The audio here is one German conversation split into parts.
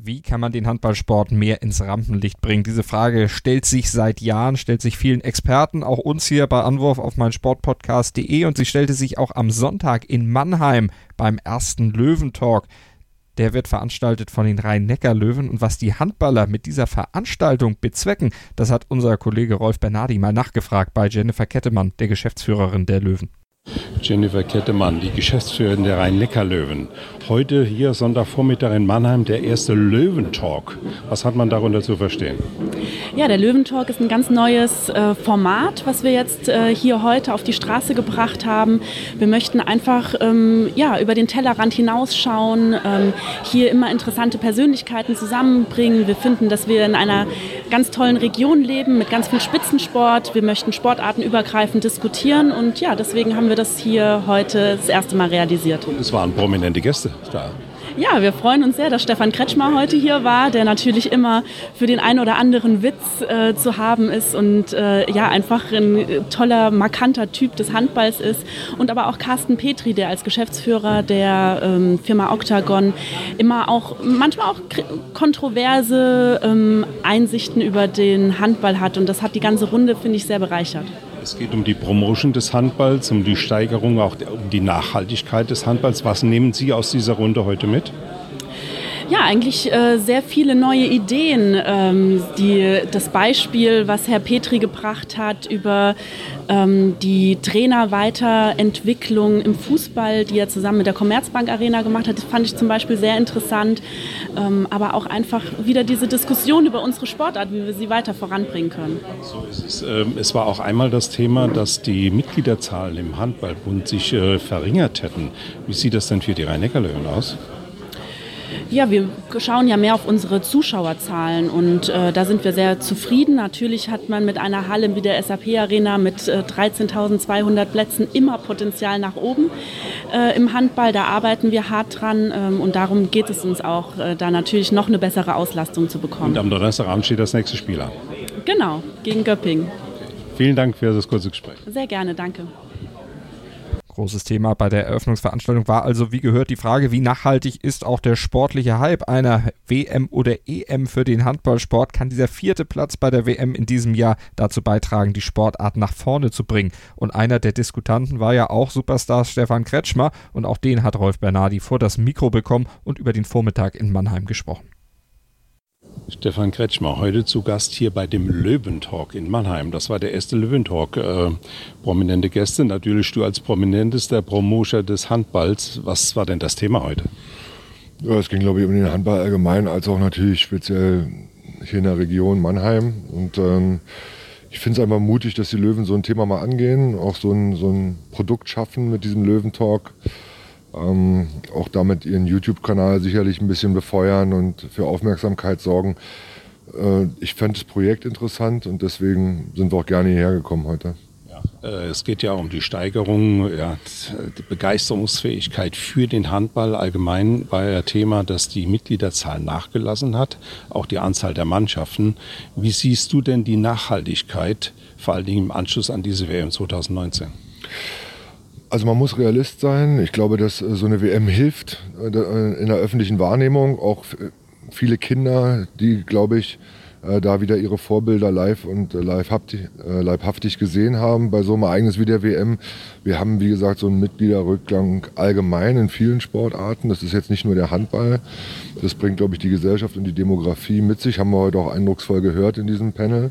Wie kann man den Handballsport mehr ins Rampenlicht bringen? Diese Frage stellt sich seit Jahren, stellt sich vielen Experten, auch uns hier bei Anwurf auf meinsportpodcast.de und sie stellte sich auch am Sonntag in Mannheim beim ersten Löwentalk. Der wird veranstaltet von den Rhein-Neckar-Löwen und was die Handballer mit dieser Veranstaltung bezwecken, das hat unser Kollege Rolf Bernardi mal nachgefragt bei Jennifer Kettemann, der Geschäftsführerin der Löwen. Jennifer Kettemann, die Geschäftsführerin der Rhein-Neckar-Löwen. Heute hier Sonntagvormittag in Mannheim der erste Löwentalk. Was hat man darunter zu verstehen? Ja, der Löwentalk ist ein ganz neues äh, Format, was wir jetzt äh, hier heute auf die Straße gebracht haben. Wir möchten einfach ähm, ja, über den Tellerrand hinausschauen, ähm, hier immer interessante Persönlichkeiten zusammenbringen. Wir finden, dass wir in einer ganz tollen Region leben mit ganz viel Spitzensport. Wir möchten sportartenübergreifend diskutieren und ja, deswegen haben wir das hier heute das erste Mal realisiert. Es waren prominente Gäste da. Ja, wir freuen uns sehr, dass Stefan Kretschmer heute hier war, der natürlich immer für den einen oder anderen Witz äh, zu haben ist und äh, ja, einfach ein toller, markanter Typ des Handballs ist. Und aber auch Carsten Petri, der als Geschäftsführer der ähm, Firma Octagon immer auch, manchmal auch kontroverse ähm, Einsichten über den Handball hat. Und das hat die ganze Runde, finde ich, sehr bereichert. Es geht um die Promotion des Handballs, um die Steigerung, auch um die Nachhaltigkeit des Handballs. Was nehmen Sie aus dieser Runde heute mit? Ja, eigentlich äh, sehr viele neue Ideen. Ähm, die, das Beispiel, was Herr Petri gebracht hat über die Trainerweiterentwicklung im Fußball, die er zusammen mit der Commerzbank Arena gemacht hat, fand ich zum Beispiel sehr interessant. Ähm, aber auch einfach wieder diese Diskussion über unsere Sportart, wie wir sie weiter voranbringen können. Es. Ähm, es war auch einmal das Thema, dass die Mitgliederzahlen im Handballbund sich äh, verringert hätten. Wie sieht das denn für die Rhein-Neckar-Löwen aus? Ja, wir schauen ja mehr auf unsere Zuschauerzahlen und äh, da sind wir sehr zufrieden. Natürlich hat man mit einer Halle wie der SAP Arena mit äh, 13.200 Plätzen immer Potenzial nach oben äh, im Handball. Da arbeiten wir hart dran ähm, und darum geht es uns auch, äh, da natürlich noch eine bessere Auslastung zu bekommen. Und am Donnerstagabend steht das nächste Spiel an. Genau, gegen Göppingen. Vielen Dank für das kurze Gespräch. Sehr gerne, danke. Großes Thema bei der Eröffnungsveranstaltung war also, wie gehört, die Frage, wie nachhaltig ist auch der sportliche Hype einer WM oder EM für den Handballsport? Kann dieser vierte Platz bei der WM in diesem Jahr dazu beitragen, die Sportart nach vorne zu bringen? Und einer der Diskutanten war ja auch Superstar Stefan Kretschmer und auch den hat Rolf Bernardi vor das Mikro bekommen und über den Vormittag in Mannheim gesprochen. Stefan Kretschmer, heute zu Gast hier bei dem Löwentalk in Mannheim. Das war der erste Löwentalk. Äh, prominente Gäste, natürlich du als prominentester Promoter des Handballs. Was war denn das Thema heute? Ja, es ging, glaube ich, um den Handball allgemein, als auch natürlich speziell hier in der Region Mannheim. Und ähm, ich finde es einfach mutig, dass die Löwen so ein Thema mal angehen, auch so ein, so ein Produkt schaffen mit diesem Löwentalk. Ähm, auch damit ihren YouTube-Kanal sicherlich ein bisschen befeuern und für Aufmerksamkeit sorgen. Äh, ich fände das Projekt interessant und deswegen sind wir auch gerne hierher gekommen heute. Äh, es geht ja um die Steigerung, ja, die Begeisterungsfähigkeit für den Handball. Allgemein war ja Thema, dass die Mitgliederzahl nachgelassen hat, auch die Anzahl der Mannschaften. Wie siehst du denn die Nachhaltigkeit, vor allen Dingen im Anschluss an diese WM 2019? Also man muss Realist sein. Ich glaube, dass äh, so eine WM hilft äh, in der öffentlichen Wahrnehmung. Auch viele Kinder, die, glaube ich, äh, da wieder ihre Vorbilder live und leibhaftig gesehen haben bei so einem Ereignis wie der WM. Wir haben, wie gesagt, so einen Mitgliederrückgang allgemein in vielen Sportarten. Das ist jetzt nicht nur der Handball. Das bringt, glaube ich, die Gesellschaft und die Demografie mit sich. Haben wir heute auch eindrucksvoll gehört in diesem Panel.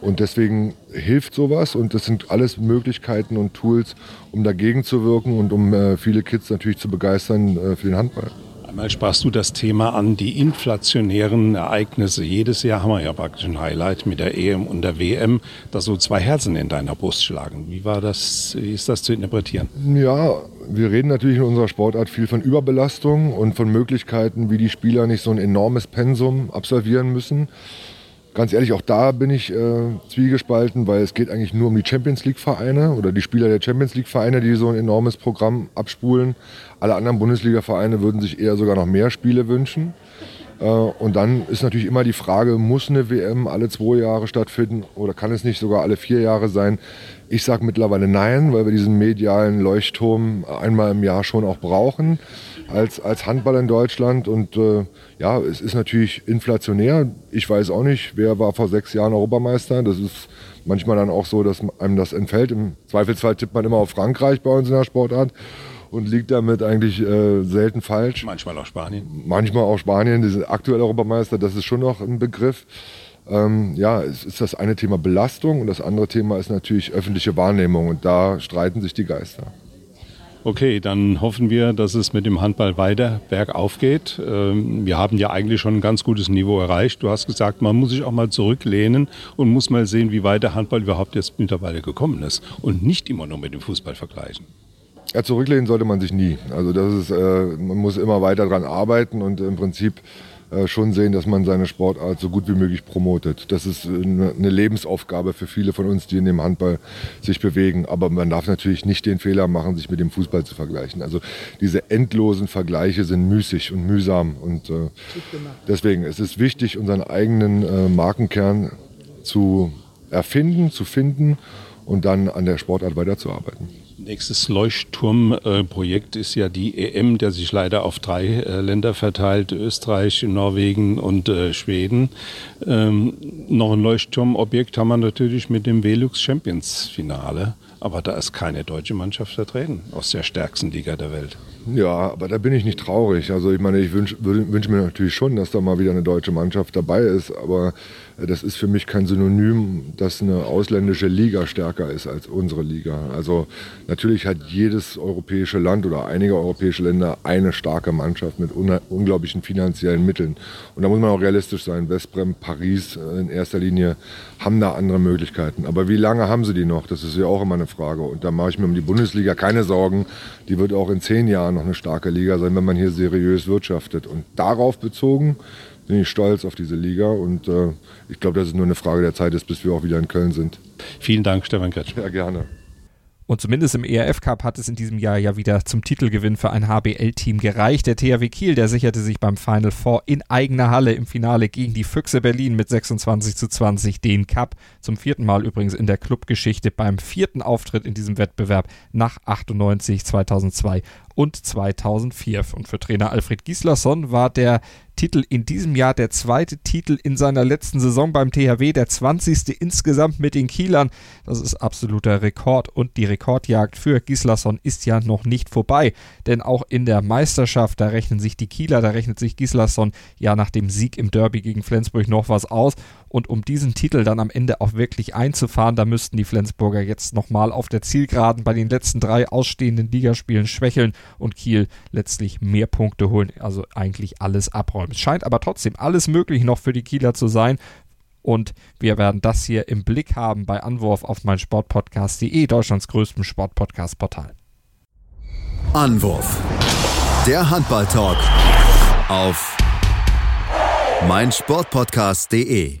Und deswegen hilft sowas und das sind alles Möglichkeiten und Tools, um dagegen zu wirken und um äh, viele Kids natürlich zu begeistern äh, für den Handball. Einmal sprachst du das Thema an, die inflationären Ereignisse. Jedes Jahr haben wir ja praktisch ein Highlight mit der EM und der WM, dass so zwei Herzen in deiner Brust schlagen. Wie war das, wie ist das zu interpretieren? Ja, wir reden natürlich in unserer Sportart viel von Überbelastung und von Möglichkeiten, wie die Spieler nicht so ein enormes Pensum absolvieren müssen ganz ehrlich, auch da bin ich äh, zwiegespalten, weil es geht eigentlich nur um die Champions League-Vereine oder die Spieler der Champions League-Vereine, die so ein enormes Programm abspulen. Alle anderen Bundesliga-Vereine würden sich eher sogar noch mehr Spiele wünschen. Äh, und dann ist natürlich immer die Frage, muss eine WM alle zwei Jahre stattfinden oder kann es nicht sogar alle vier Jahre sein? Ich sage mittlerweile nein, weil wir diesen medialen Leuchtturm einmal im Jahr schon auch brauchen als, als Handball in Deutschland. Und äh, ja, es ist natürlich inflationär. Ich weiß auch nicht, wer war vor sechs Jahren Europameister. Das ist manchmal dann auch so, dass einem das entfällt. Im Zweifelsfall tippt man immer auf Frankreich bei uns in der Sportart und liegt damit eigentlich äh, selten falsch. Manchmal auch Spanien. Manchmal auch Spanien, diese aktuelle Europameister, das ist schon noch ein Begriff. Ähm, ja, es ist das eine Thema Belastung und das andere Thema ist natürlich öffentliche Wahrnehmung und da streiten sich die Geister. Okay, dann hoffen wir, dass es mit dem Handball weiter bergauf geht. Ähm, wir haben ja eigentlich schon ein ganz gutes Niveau erreicht. Du hast gesagt, man muss sich auch mal zurücklehnen und muss mal sehen, wie weit der Handball überhaupt jetzt mittlerweile gekommen ist und nicht immer nur mit dem Fußball vergleichen. Ja, zurücklehnen sollte man sich nie. Also das ist, äh, man muss immer weiter daran arbeiten und im Prinzip äh, schon sehen, dass man seine Sportart so gut wie möglich promotet. Das ist eine Lebensaufgabe für viele von uns, die in dem Handball sich bewegen. Aber man darf natürlich nicht den Fehler machen, sich mit dem Fußball zu vergleichen. Also diese endlosen Vergleiche sind müßig und mühsam. Und äh, deswegen ist es wichtig, unseren eigenen äh, Markenkern zu erfinden, zu finden und dann an der Sportart weiterzuarbeiten. Nächstes Leuchtturmprojekt ist ja die EM, der sich leider auf drei äh, Länder verteilt, Österreich, Norwegen und äh, Schweden. Ähm, noch ein Leuchtturmobjekt haben wir natürlich mit dem Velux Champions Finale. Aber da ist keine deutsche Mannschaft vertreten aus der stärksten Liga der Welt. Ja, aber da bin ich nicht traurig. Also ich meine, ich wünsche wünsch mir natürlich schon, dass da mal wieder eine deutsche Mannschaft dabei ist. Aber das ist für mich kein Synonym, dass eine ausländische Liga stärker ist als unsere Liga. Also natürlich hat jedes europäische Land oder einige europäische Länder eine starke Mannschaft mit unglaublichen finanziellen Mitteln. Und da muss man auch realistisch sein. Westbrem, Paris äh, in erster Linie haben da andere Möglichkeiten. Aber wie lange haben sie die noch? Das ist ja auch immer eine Frage. Und da mache ich mir um die Bundesliga keine Sorgen. Die wird auch in zehn Jahren noch eine starke Liga sein, wenn man hier seriös wirtschaftet. Und darauf bezogen bin ich stolz auf diese Liga und äh, ich glaube, dass es nur eine Frage der Zeit ist, bis wir auch wieder in Köln sind. Vielen Dank, Stefan Kretschmer. Ja, gerne. Und zumindest im ERF Cup hat es in diesem Jahr ja wieder zum Titelgewinn für ein HBL-Team gereicht. Der THW Kiel, der sicherte sich beim Final Four in eigener Halle im Finale gegen die Füchse Berlin mit 26 zu 20 den Cup. Zum vierten Mal übrigens in der Clubgeschichte beim vierten Auftritt in diesem Wettbewerb nach 98, 2002 und 2004. Und für Trainer Alfred Gislason war der Titel in diesem Jahr der zweite Titel in seiner letzten Saison beim THW, der 20. insgesamt mit den Kielern. Das ist absoluter Rekord und die Rekordjagd für Gislason ist ja noch nicht vorbei, denn auch in der Meisterschaft, da rechnen sich die Kieler, da rechnet sich Gislason ja nach dem Sieg im Derby gegen Flensburg noch was aus und um diesen Titel dann am Ende auch wirklich einzufahren, da müssten die Flensburger jetzt nochmal auf der Zielgeraden bei den letzten drei ausstehenden Ligaspielen schwächeln und Kiel letztlich mehr Punkte holen, also eigentlich alles abräumen. Es scheint aber trotzdem alles möglich noch für die Kieler zu sein. Und wir werden das hier im Blick haben bei Anwurf auf mein Sportpodcast.de, Deutschlands größtem Sportpodcast-Portal. Anwurf. Der Handball-Talk auf mein Sportpodcast.de.